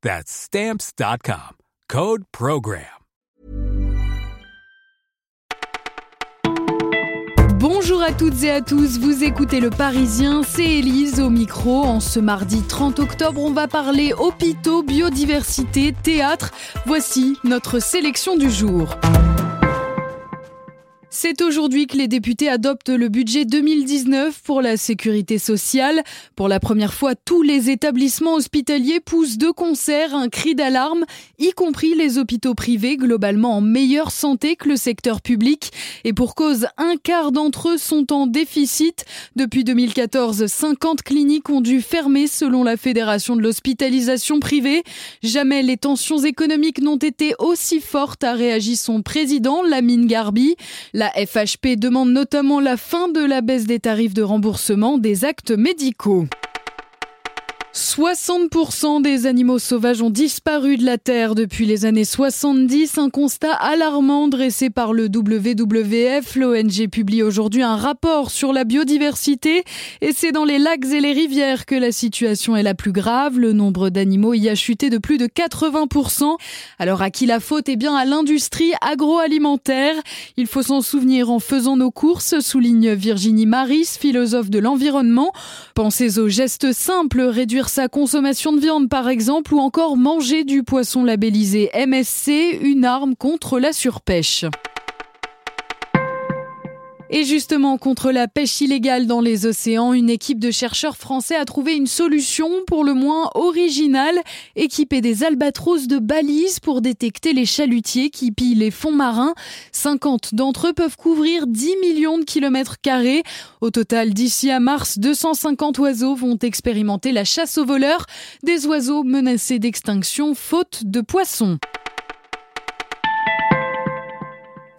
That's Stamps.com. Code Program. Bonjour à toutes et à tous, vous écoutez Le Parisien, c'est Élise au micro. En ce mardi 30 octobre, on va parler hôpitaux, biodiversité, théâtre. Voici notre sélection du jour. C'est aujourd'hui que les députés adoptent le budget 2019 pour la sécurité sociale. Pour la première fois, tous les établissements hospitaliers poussent de concert un cri d'alarme, y compris les hôpitaux privés, globalement en meilleure santé que le secteur public. Et pour cause, un quart d'entre eux sont en déficit. Depuis 2014, 50 cliniques ont dû fermer selon la Fédération de l'hospitalisation privée. Jamais les tensions économiques n'ont été aussi fortes, a réagi son président, Lamine Garbi. FHP demande notamment la fin de la baisse des tarifs de remboursement des actes médicaux. 60% des animaux sauvages ont disparu de la Terre depuis les années 70, un constat alarmant dressé par le WWF. L'ONG publie aujourd'hui un rapport sur la biodiversité et c'est dans les lacs et les rivières que la situation est la plus grave. Le nombre d'animaux y a chuté de plus de 80%. Alors à qui la faute? Eh bien à l'industrie agroalimentaire. Il faut s'en souvenir en faisant nos courses, souligne Virginie Maris, philosophe de l'environnement. Pensez aux gestes simples, réduire sa consommation de viande par exemple ou encore manger du poisson labellisé MSC, une arme contre la surpêche. Et justement, contre la pêche illégale dans les océans, une équipe de chercheurs français a trouvé une solution pour le moins originale, équiper des albatros de balises pour détecter les chalutiers qui pillent les fonds marins. 50 d'entre eux peuvent couvrir 10 millions de kilomètres carrés. Au total, d'ici à mars, 250 oiseaux vont expérimenter la chasse aux voleurs, des oiseaux menacés d'extinction faute de poissons.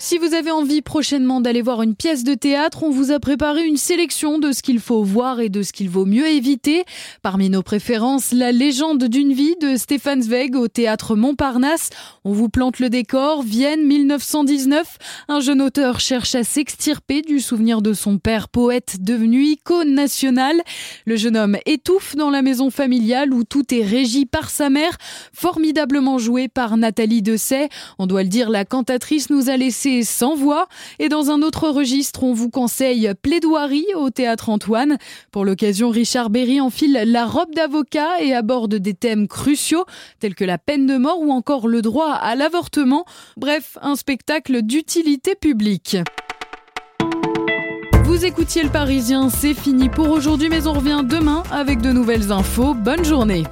Si vous avez envie prochainement d'aller voir une pièce de théâtre, on vous a préparé une sélection de ce qu'il faut voir et de ce qu'il vaut mieux éviter. Parmi nos préférences, La légende d'une vie de Stéphane Zweig au théâtre Montparnasse. On vous plante le décor, Vienne 1919. Un jeune auteur cherche à s'extirper du souvenir de son père poète devenu icône nationale. Le jeune homme étouffe dans la maison familiale où tout est régi par sa mère, formidablement joué par Nathalie Dessay. On doit le dire, la cantatrice nous a laissé sans voix. Et dans un autre registre, on vous conseille Plaidoirie au Théâtre Antoine. Pour l'occasion, Richard Berry enfile la robe d'avocat et aborde des thèmes cruciaux tels que la peine de mort ou encore le droit à l'avortement. Bref, un spectacle d'utilité publique. Vous écoutiez le Parisien, c'est fini pour aujourd'hui, mais on revient demain avec de nouvelles infos. Bonne journée.